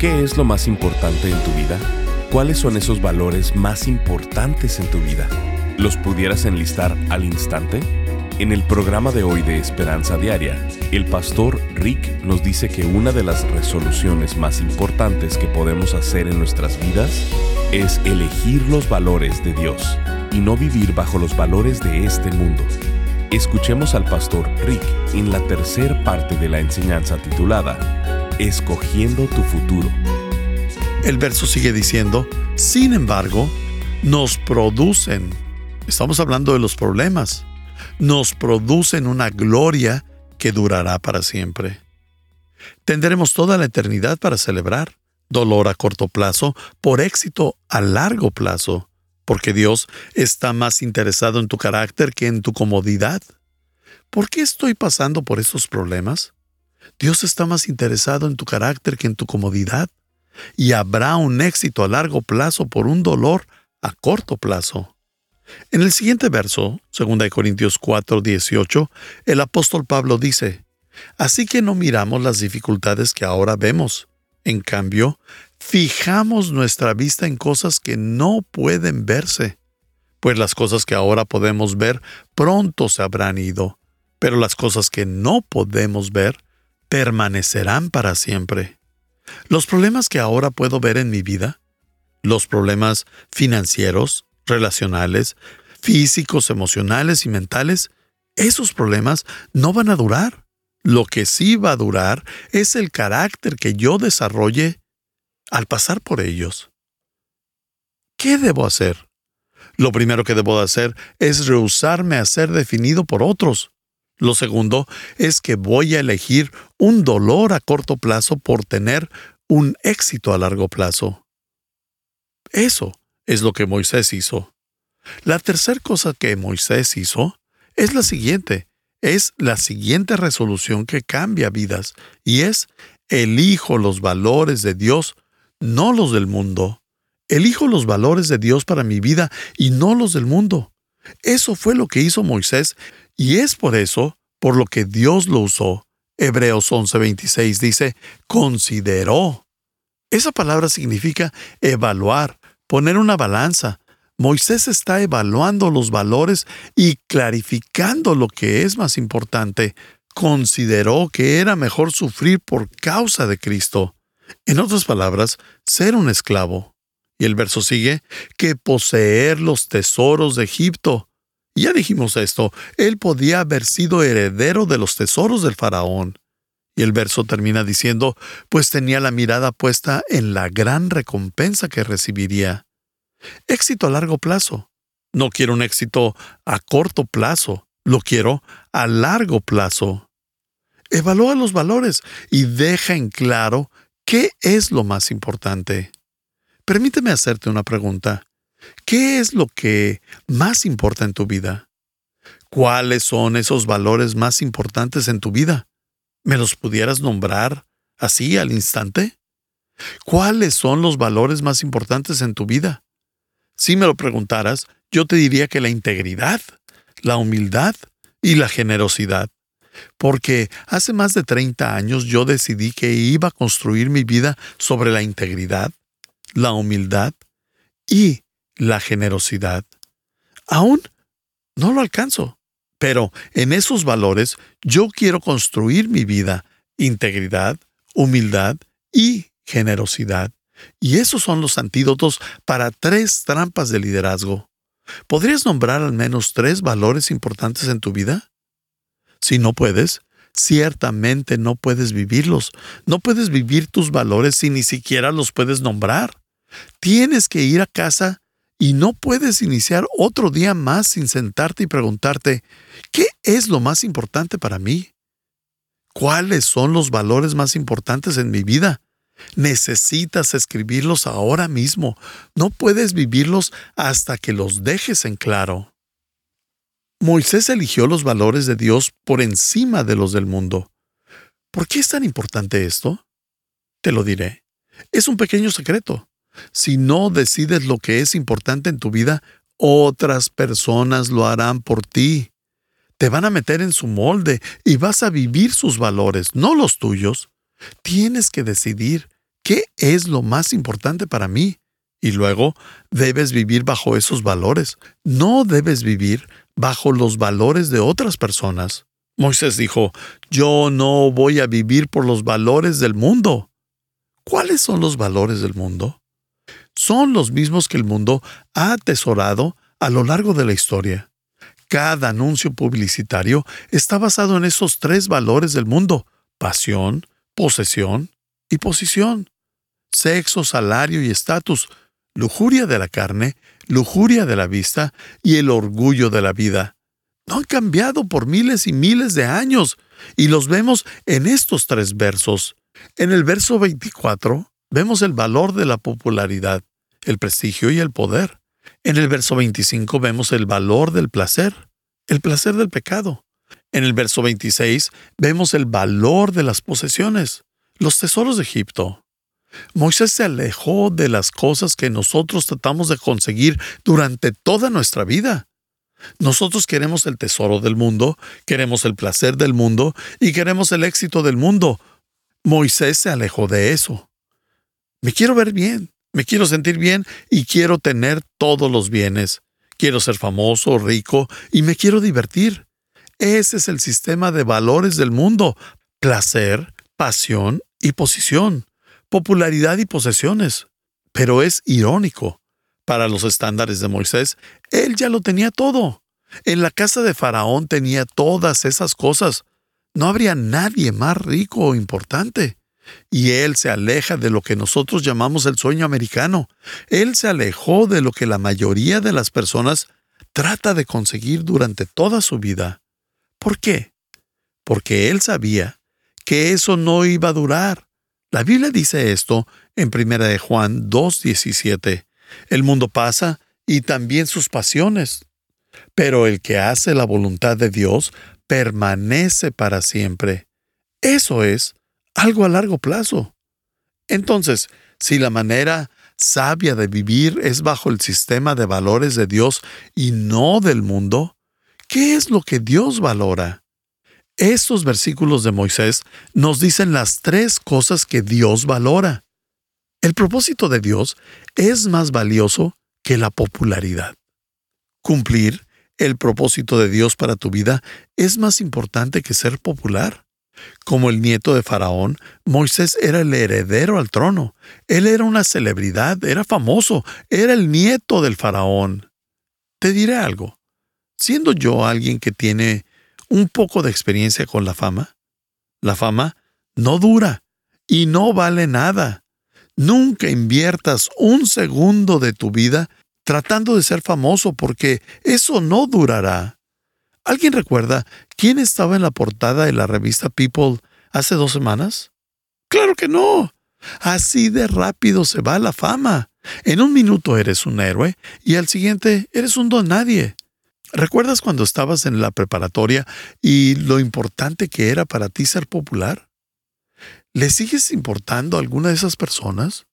¿Qué es lo más importante en tu vida? ¿Cuáles son esos valores más importantes en tu vida? ¿Los pudieras enlistar al instante? En el programa de hoy de Esperanza Diaria, el pastor Rick nos dice que una de las resoluciones más importantes que podemos hacer en nuestras vidas es elegir los valores de Dios y no vivir bajo los valores de este mundo. Escuchemos al pastor Rick en la tercera parte de la enseñanza titulada escogiendo tu futuro. El verso sigue diciendo, sin embargo, nos producen, estamos hablando de los problemas, nos producen una gloria que durará para siempre. Tendremos toda la eternidad para celebrar, dolor a corto plazo por éxito a largo plazo, porque Dios está más interesado en tu carácter que en tu comodidad. ¿Por qué estoy pasando por estos problemas? Dios está más interesado en tu carácter que en tu comodidad, y habrá un éxito a largo plazo por un dolor a corto plazo. En el siguiente verso, 2 Corintios 4, 18, el apóstol Pablo dice, Así que no miramos las dificultades que ahora vemos. En cambio, fijamos nuestra vista en cosas que no pueden verse, pues las cosas que ahora podemos ver pronto se habrán ido, pero las cosas que no podemos ver permanecerán para siempre. Los problemas que ahora puedo ver en mi vida, los problemas financieros, relacionales, físicos, emocionales y mentales, esos problemas no van a durar. Lo que sí va a durar es el carácter que yo desarrolle al pasar por ellos. ¿Qué debo hacer? Lo primero que debo hacer es rehusarme a ser definido por otros. Lo segundo es que voy a elegir un dolor a corto plazo por tener un éxito a largo plazo. Eso es lo que Moisés hizo. La tercera cosa que Moisés hizo es la siguiente. Es la siguiente resolución que cambia vidas y es elijo los valores de Dios, no los del mundo. Elijo los valores de Dios para mi vida y no los del mundo. Eso fue lo que hizo Moisés y es por eso por lo que Dios lo usó. Hebreos 11:26 dice, consideró. Esa palabra significa evaluar, poner una balanza. Moisés está evaluando los valores y clarificando lo que es más importante. Consideró que era mejor sufrir por causa de Cristo. En otras palabras, ser un esclavo. Y el verso sigue, que poseer los tesoros de Egipto. Ya dijimos esto, él podía haber sido heredero de los tesoros del faraón. Y el verso termina diciendo, pues tenía la mirada puesta en la gran recompensa que recibiría. Éxito a largo plazo. No quiero un éxito a corto plazo, lo quiero a largo plazo. Evalúa los valores y deja en claro qué es lo más importante. Permíteme hacerte una pregunta. ¿Qué es lo que más importa en tu vida? ¿Cuáles son esos valores más importantes en tu vida? ¿Me los pudieras nombrar así al instante? ¿Cuáles son los valores más importantes en tu vida? Si me lo preguntaras, yo te diría que la integridad, la humildad y la generosidad. Porque hace más de 30 años yo decidí que iba a construir mi vida sobre la integridad, la humildad y la generosidad. Aún no lo alcanzo, pero en esos valores yo quiero construir mi vida, integridad, humildad y generosidad. Y esos son los antídotos para tres trampas de liderazgo. ¿Podrías nombrar al menos tres valores importantes en tu vida? Si no puedes, ciertamente no puedes vivirlos. No puedes vivir tus valores si ni siquiera los puedes nombrar. Tienes que ir a casa y no puedes iniciar otro día más sin sentarte y preguntarte, ¿qué es lo más importante para mí? ¿Cuáles son los valores más importantes en mi vida? Necesitas escribirlos ahora mismo. No puedes vivirlos hasta que los dejes en claro. Moisés eligió los valores de Dios por encima de los del mundo. ¿Por qué es tan importante esto? Te lo diré. Es un pequeño secreto. Si no decides lo que es importante en tu vida, otras personas lo harán por ti. Te van a meter en su molde y vas a vivir sus valores, no los tuyos. Tienes que decidir qué es lo más importante para mí. Y luego debes vivir bajo esos valores. No debes vivir bajo los valores de otras personas. Moisés dijo, yo no voy a vivir por los valores del mundo. ¿Cuáles son los valores del mundo? Son los mismos que el mundo ha atesorado a lo largo de la historia. Cada anuncio publicitario está basado en esos tres valores del mundo, pasión, posesión y posición. Sexo, salario y estatus, lujuria de la carne, lujuria de la vista y el orgullo de la vida no han cambiado por miles y miles de años, y los vemos en estos tres versos. En el verso 24 vemos el valor de la popularidad, el prestigio y el poder. En el verso 25 vemos el valor del placer, el placer del pecado. En el verso 26 vemos el valor de las posesiones, los tesoros de Egipto. Moisés se alejó de las cosas que nosotros tratamos de conseguir durante toda nuestra vida. Nosotros queremos el tesoro del mundo, queremos el placer del mundo y queremos el éxito del mundo. Moisés se alejó de eso. Me quiero ver bien, me quiero sentir bien y quiero tener todos los bienes. Quiero ser famoso, rico y me quiero divertir. Ese es el sistema de valores del mundo. Placer, pasión y posición. Popularidad y posesiones. Pero es irónico para los estándares de Moisés, él ya lo tenía todo. En la casa de Faraón tenía todas esas cosas. No habría nadie más rico o importante. Y él se aleja de lo que nosotros llamamos el sueño americano. Él se alejó de lo que la mayoría de las personas trata de conseguir durante toda su vida. ¿Por qué? Porque él sabía que eso no iba a durar. La Biblia dice esto en 1 de Juan 2.17. El mundo pasa y también sus pasiones, pero el que hace la voluntad de Dios permanece para siempre. Eso es algo a largo plazo. Entonces, si la manera sabia de vivir es bajo el sistema de valores de Dios y no del mundo, ¿qué es lo que Dios valora? Estos versículos de Moisés nos dicen las tres cosas que Dios valora. El propósito de Dios es más valioso que la popularidad. Cumplir el propósito de Dios para tu vida es más importante que ser popular. Como el nieto de Faraón, Moisés era el heredero al trono. Él era una celebridad, era famoso, era el nieto del Faraón. Te diré algo. Siendo yo alguien que tiene un poco de experiencia con la fama, la fama no dura y no vale nada. Nunca inviertas un segundo de tu vida tratando de ser famoso porque eso no durará. ¿Alguien recuerda quién estaba en la portada de la revista People hace dos semanas? Claro que no. Así de rápido se va la fama. En un minuto eres un héroe y al siguiente eres un don nadie. ¿Recuerdas cuando estabas en la preparatoria y lo importante que era para ti ser popular? ¿Le sigues importando a alguna de esas personas?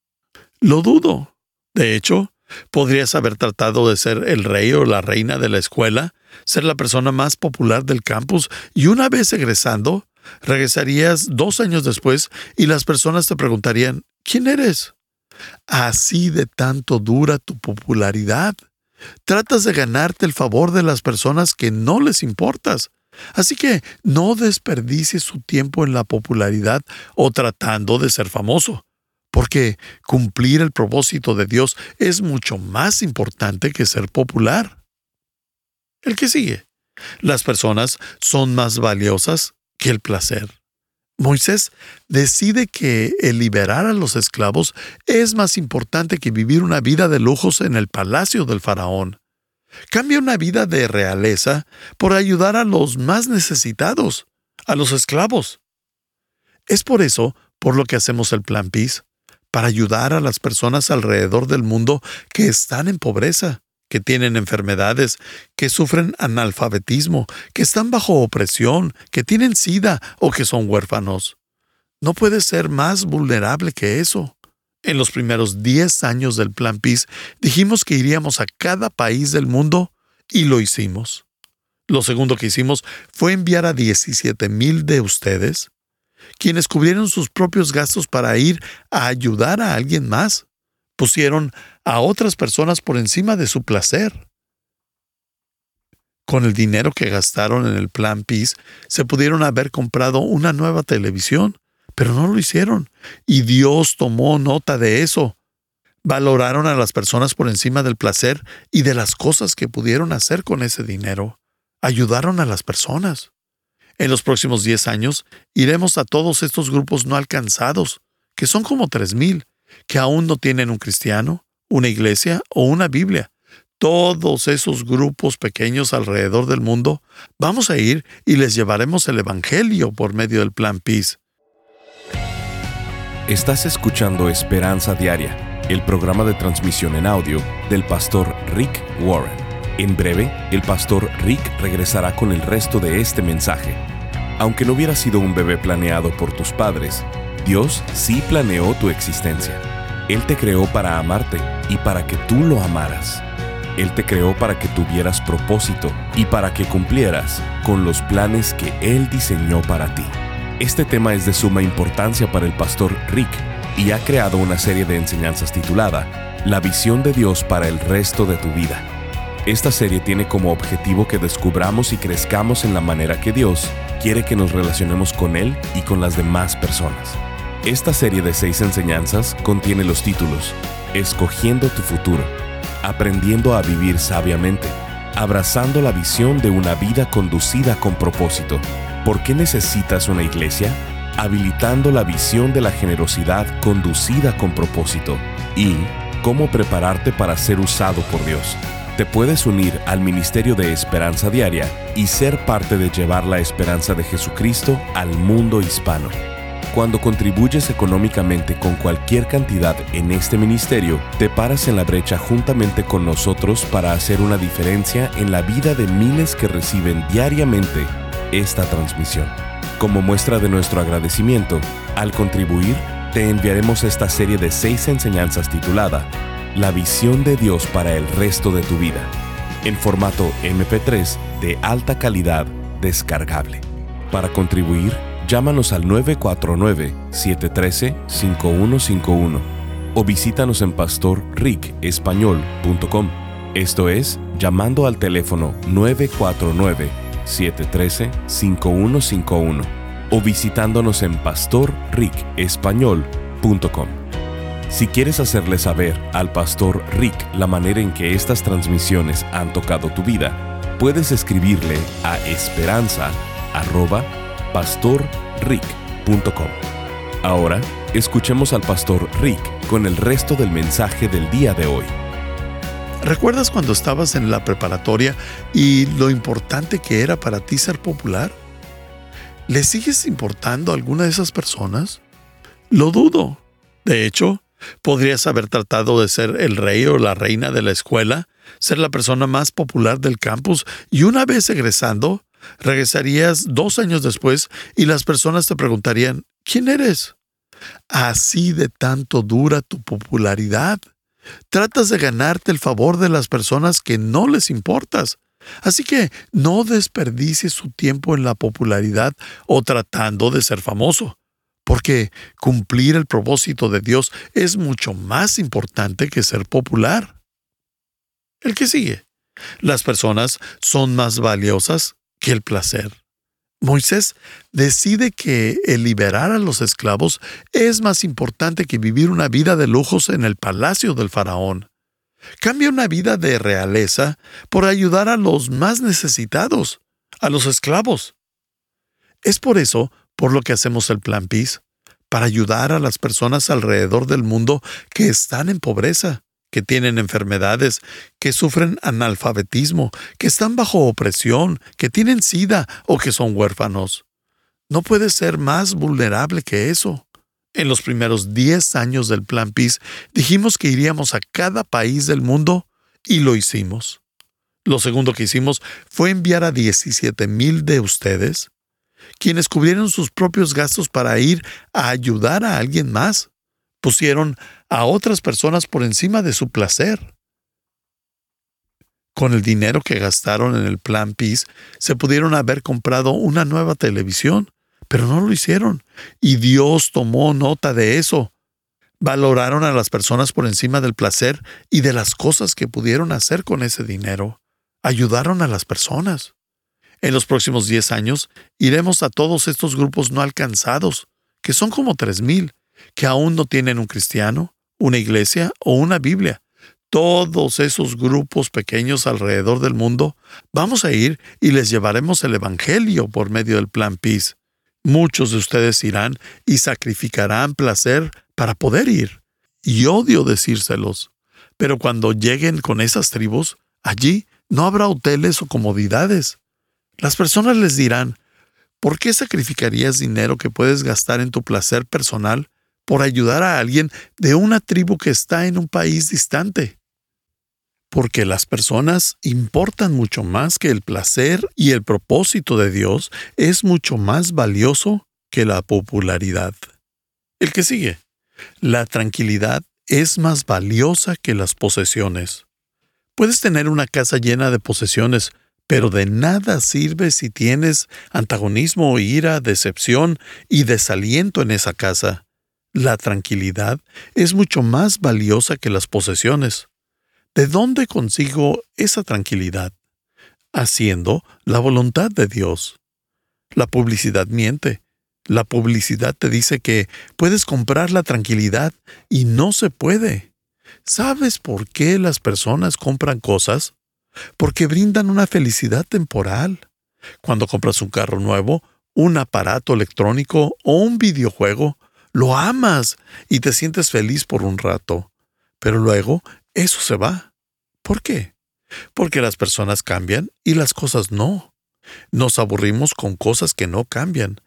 Lo dudo. De hecho, podrías haber tratado de ser el rey o la reina de la escuela, ser la persona más popular del campus y una vez egresando, regresarías dos años después y las personas te preguntarían, ¿quién eres? Así de tanto dura tu popularidad. Tratas de ganarte el favor de las personas que no les importas. Así que no desperdicies su tiempo en la popularidad o tratando de ser famoso, porque cumplir el propósito de Dios es mucho más importante que ser popular. El que sigue. Las personas son más valiosas que el placer. Moisés decide que el liberar a los esclavos es más importante que vivir una vida de lujos en el palacio del faraón. Cambia una vida de realeza por ayudar a los más necesitados, a los esclavos. Es por eso por lo que hacemos el plan PIS, para ayudar a las personas alrededor del mundo que están en pobreza, que tienen enfermedades, que sufren analfabetismo, que están bajo opresión, que tienen sida o que son huérfanos. No puede ser más vulnerable que eso. En los primeros 10 años del Plan PIS dijimos que iríamos a cada país del mundo y lo hicimos. Lo segundo que hicimos fue enviar a 17 mil de ustedes, quienes cubrieron sus propios gastos para ir a ayudar a alguien más. Pusieron a otras personas por encima de su placer. Con el dinero que gastaron en el plan PIS, se pudieron haber comprado una nueva televisión, pero no lo hicieron. Y Dios tomó nota de eso. Valoraron a las personas por encima del placer y de las cosas que pudieron hacer con ese dinero. Ayudaron a las personas. En los próximos 10 años iremos a todos estos grupos no alcanzados, que son como 3.000, que aún no tienen un cristiano, una iglesia o una Biblia. Todos esos grupos pequeños alrededor del mundo, vamos a ir y les llevaremos el Evangelio por medio del Plan Peace. Estás escuchando Esperanza Diaria, el programa de transmisión en audio del pastor Rick Warren. En breve, el pastor Rick regresará con el resto de este mensaje. Aunque no hubiera sido un bebé planeado por tus padres, Dios sí planeó tu existencia. Él te creó para amarte y para que tú lo amaras. Él te creó para que tuvieras propósito y para que cumplieras con los planes que Él diseñó para ti. Este tema es de suma importancia para el pastor Rick y ha creado una serie de enseñanzas titulada La visión de Dios para el resto de tu vida. Esta serie tiene como objetivo que descubramos y crezcamos en la manera que Dios quiere que nos relacionemos con Él y con las demás personas. Esta serie de seis enseñanzas contiene los títulos Escogiendo tu futuro, Aprendiendo a vivir sabiamente, Abrazando la visión de una vida conducida con propósito. ¿Por qué necesitas una iglesia? Habilitando la visión de la generosidad conducida con propósito. Y cómo prepararte para ser usado por Dios te puedes unir al Ministerio de Esperanza Diaria y ser parte de llevar la esperanza de Jesucristo al mundo hispano. Cuando contribuyes económicamente con cualquier cantidad en este ministerio, te paras en la brecha juntamente con nosotros para hacer una diferencia en la vida de miles que reciben diariamente esta transmisión. Como muestra de nuestro agradecimiento, al contribuir, te enviaremos esta serie de seis enseñanzas titulada la visión de Dios para el resto de tu vida, en formato MP3 de alta calidad descargable. Para contribuir, llámanos al 949-713-5151 o visítanos en pastorricespañol.com. Esto es, llamando al teléfono 949-713-5151 o visitándonos en pastorricespañol.com. Si quieres hacerle saber al pastor Rick la manera en que estas transmisiones han tocado tu vida, puedes escribirle a esperanza@pastorrick.com. Ahora, escuchemos al pastor Rick con el resto del mensaje del día de hoy. ¿Recuerdas cuando estabas en la preparatoria y lo importante que era para ti ser popular? ¿Le sigues importando a alguna de esas personas? Lo dudo. De hecho, Podrías haber tratado de ser el rey o la reina de la escuela, ser la persona más popular del campus y una vez egresando, regresarías dos años después y las personas te preguntarían, ¿quién eres? Así de tanto dura tu popularidad. Tratas de ganarte el favor de las personas que no les importas. Así que no desperdicies su tiempo en la popularidad o tratando de ser famoso porque cumplir el propósito de Dios es mucho más importante que ser popular. El que sigue. Las personas son más valiosas que el placer. Moisés decide que el liberar a los esclavos es más importante que vivir una vida de lujos en el palacio del faraón. Cambia una vida de realeza por ayudar a los más necesitados, a los esclavos. Es por eso por lo que hacemos el Plan PIS, para ayudar a las personas alrededor del mundo que están en pobreza, que tienen enfermedades, que sufren analfabetismo, que están bajo opresión, que tienen sida o que son huérfanos. No puede ser más vulnerable que eso. En los primeros 10 años del Plan PIS dijimos que iríamos a cada país del mundo y lo hicimos. Lo segundo que hicimos fue enviar a 17 mil de ustedes, quienes cubrieron sus propios gastos para ir a ayudar a alguien más. Pusieron a otras personas por encima de su placer. Con el dinero que gastaron en el Plan PIS, se pudieron haber comprado una nueva televisión, pero no lo hicieron. Y Dios tomó nota de eso. Valoraron a las personas por encima del placer y de las cosas que pudieron hacer con ese dinero. Ayudaron a las personas. En los próximos 10 años iremos a todos estos grupos no alcanzados, que son como 3.000, que aún no tienen un cristiano, una iglesia o una Biblia, todos esos grupos pequeños alrededor del mundo, vamos a ir y les llevaremos el Evangelio por medio del plan PIS. Muchos de ustedes irán y sacrificarán placer para poder ir. Y odio decírselos. Pero cuando lleguen con esas tribus, allí no habrá hoteles o comodidades. Las personas les dirán, ¿por qué sacrificarías dinero que puedes gastar en tu placer personal por ayudar a alguien de una tribu que está en un país distante. Porque las personas importan mucho más que el placer y el propósito de Dios es mucho más valioso que la popularidad. El que sigue. La tranquilidad es más valiosa que las posesiones. Puedes tener una casa llena de posesiones, pero de nada sirve si tienes antagonismo, ira, decepción y desaliento en esa casa. La tranquilidad es mucho más valiosa que las posesiones. ¿De dónde consigo esa tranquilidad? Haciendo la voluntad de Dios. La publicidad miente. La publicidad te dice que puedes comprar la tranquilidad y no se puede. ¿Sabes por qué las personas compran cosas? Porque brindan una felicidad temporal. Cuando compras un carro nuevo, un aparato electrónico o un videojuego, lo amas y te sientes feliz por un rato, pero luego eso se va. ¿Por qué? Porque las personas cambian y las cosas no. Nos aburrimos con cosas que no cambian.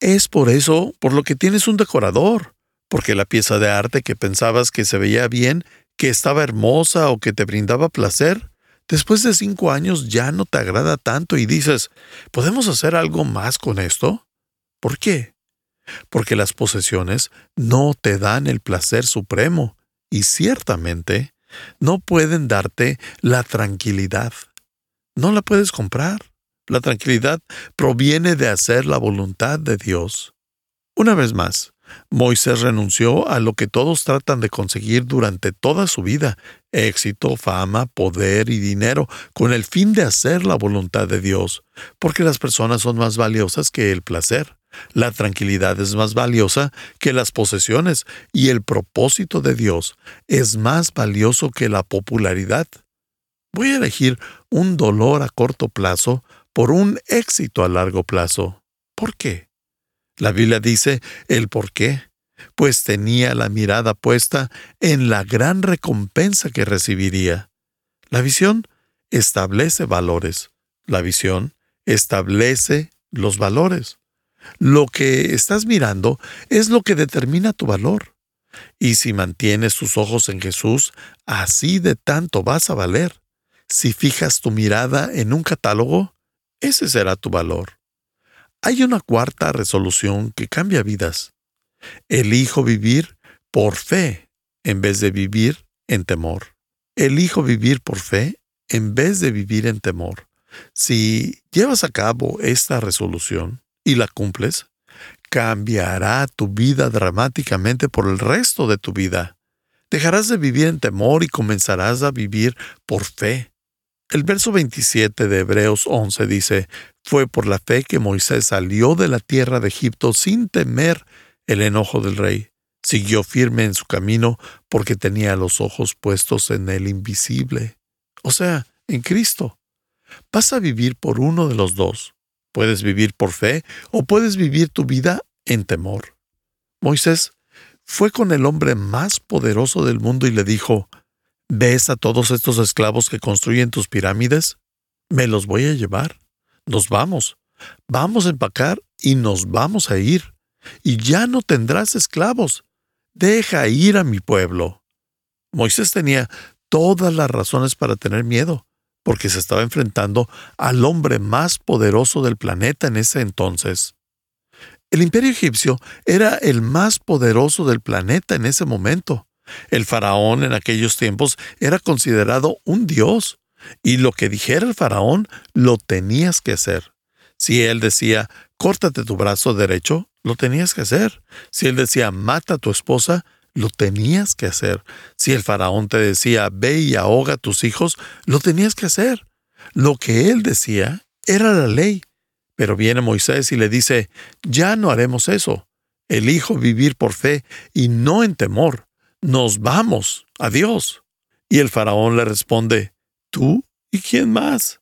Es por eso por lo que tienes un decorador, porque la pieza de arte que pensabas que se veía bien, que estaba hermosa o que te brindaba placer, después de cinco años ya no te agrada tanto y dices, ¿podemos hacer algo más con esto? ¿Por qué? Porque las posesiones no te dan el placer supremo y ciertamente no pueden darte la tranquilidad. No la puedes comprar. La tranquilidad proviene de hacer la voluntad de Dios. Una vez más, Moisés renunció a lo que todos tratan de conseguir durante toda su vida, éxito, fama, poder y dinero, con el fin de hacer la voluntad de Dios, porque las personas son más valiosas que el placer. La tranquilidad es más valiosa que las posesiones y el propósito de Dios es más valioso que la popularidad. Voy a elegir un dolor a corto plazo por un éxito a largo plazo. ¿Por qué? La Biblia dice el por qué, pues tenía la mirada puesta en la gran recompensa que recibiría. La visión establece valores. La visión establece los valores. Lo que estás mirando es lo que determina tu valor. Y si mantienes tus ojos en Jesús, así de tanto vas a valer. Si fijas tu mirada en un catálogo, ese será tu valor. Hay una cuarta resolución que cambia vidas. Elijo vivir por fe en vez de vivir en temor. Elijo vivir por fe en vez de vivir en temor. Si llevas a cabo esta resolución, y la cumples, cambiará tu vida dramáticamente por el resto de tu vida. Dejarás de vivir en temor y comenzarás a vivir por fe. El verso 27 de Hebreos 11 dice, Fue por la fe que Moisés salió de la tierra de Egipto sin temer el enojo del rey. Siguió firme en su camino porque tenía los ojos puestos en el invisible, o sea, en Cristo. Vas a vivir por uno de los dos. Puedes vivir por fe o puedes vivir tu vida en temor. Moisés fue con el hombre más poderoso del mundo y le dijo, ¿ves a todos estos esclavos que construyen tus pirámides? Me los voy a llevar. Nos vamos. Vamos a empacar y nos vamos a ir. y ya no tendrás esclavos. Deja ir a mi pueblo. Moisés tenía todas las razones para tener miedo, porque se estaba enfrentando al hombre más poderoso del planeta en ese entonces. El imperio egipcio era el más poderoso del planeta en ese momento. El faraón en aquellos tiempos era considerado un dios, y lo que dijera el faraón lo tenías que hacer. Si él decía, córtate tu brazo derecho, lo tenías que hacer. Si él decía, mata a tu esposa, lo tenías que hacer. Si el faraón te decía, ve y ahoga a tus hijos, lo tenías que hacer. Lo que él decía era la ley. Pero viene Moisés y le dice, ya no haremos eso. Elijo vivir por fe y no en temor. Nos vamos. Adiós. Y el faraón le responde, ¿tú y quién más?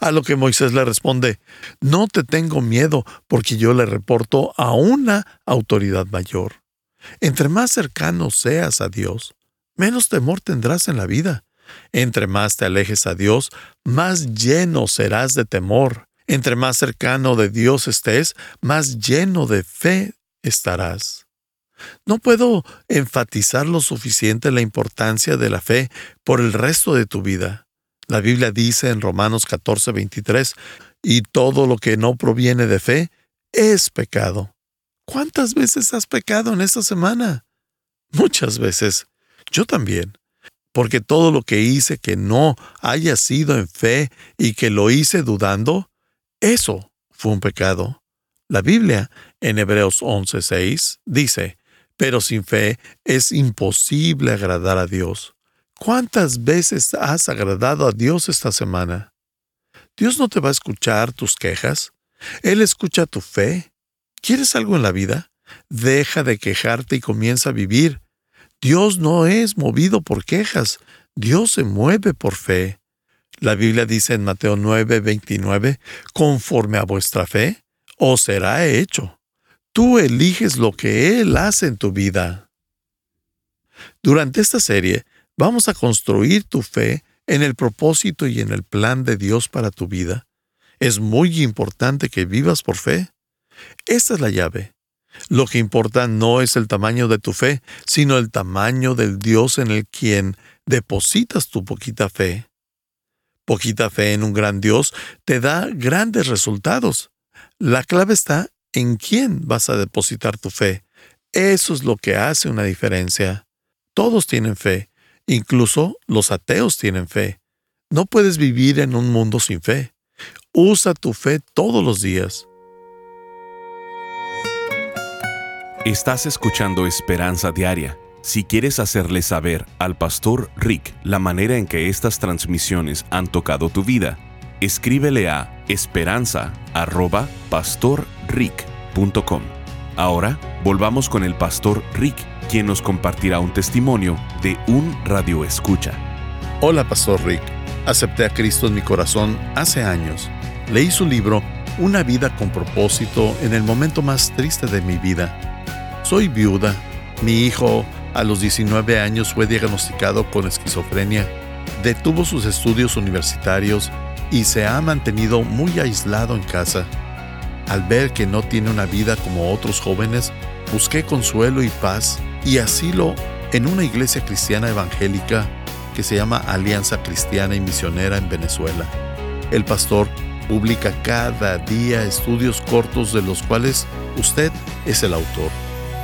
A lo que Moisés le responde, no te tengo miedo porque yo le reporto a una autoridad mayor. Entre más cercano seas a Dios, menos temor tendrás en la vida. Entre más te alejes a Dios, más lleno serás de temor. Entre más cercano de Dios estés, más lleno de fe estarás. No puedo enfatizar lo suficiente la importancia de la fe por el resto de tu vida. La Biblia dice en Romanos 14, 23, y todo lo que no proviene de fe es pecado. ¿Cuántas veces has pecado en esta semana? Muchas veces. Yo también. Porque todo lo que hice que no haya sido en fe y que lo hice dudando, eso fue un pecado. La Biblia en Hebreos 11:6 dice, pero sin fe es imposible agradar a Dios. ¿Cuántas veces has agradado a Dios esta semana? Dios no te va a escuchar tus quejas. Él escucha tu fe. ¿Quieres algo en la vida? Deja de quejarte y comienza a vivir. Dios no es movido por quejas. Dios se mueve por fe. La Biblia dice en Mateo 9, 29, conforme a vuestra fe, os será hecho. Tú eliges lo que Él hace en tu vida. Durante esta serie Vamos a construir tu fe en el propósito y en el plan de Dios para tu vida. Es muy importante que vivas por fe. Esta es la llave. Lo que importa no es el tamaño de tu fe, sino el tamaño del Dios en el quien depositas tu poquita fe. Poquita fe en un gran Dios te da grandes resultados. La clave está en quién vas a depositar tu fe. Eso es lo que hace una diferencia. Todos tienen fe, Incluso los ateos tienen fe. No puedes vivir en un mundo sin fe. Usa tu fe todos los días. Estás escuchando Esperanza Diaria. Si quieres hacerle saber al pastor Rick la manera en que estas transmisiones han tocado tu vida, escríbele a esperanza.pastorrick.com. Ahora volvamos con el pastor Rick quien nos compartirá un testimonio de un radio escucha. Hola, Pastor Rick. Acepté a Cristo en mi corazón hace años. Leí su libro Una vida con propósito en el momento más triste de mi vida. Soy viuda. Mi hijo a los 19 años fue diagnosticado con esquizofrenia. Detuvo sus estudios universitarios y se ha mantenido muy aislado en casa. Al ver que no tiene una vida como otros jóvenes, busqué consuelo y paz y asilo en una iglesia cristiana evangélica que se llama Alianza Cristiana y Misionera en Venezuela. El pastor publica cada día estudios cortos de los cuales usted es el autor.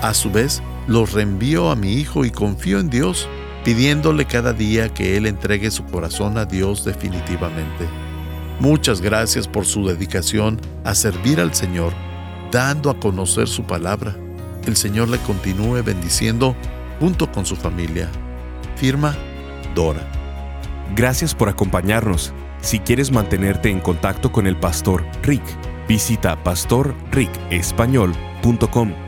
A su vez, los reenvío a mi hijo y confío en Dios, pidiéndole cada día que él entregue su corazón a Dios definitivamente. Muchas gracias por su dedicación a servir al Señor, dando a conocer su palabra el Señor le continúe bendiciendo junto con su familia. Firma Dora. Gracias por acompañarnos. Si quieres mantenerte en contacto con el pastor Rick, visita pastorricespañol.com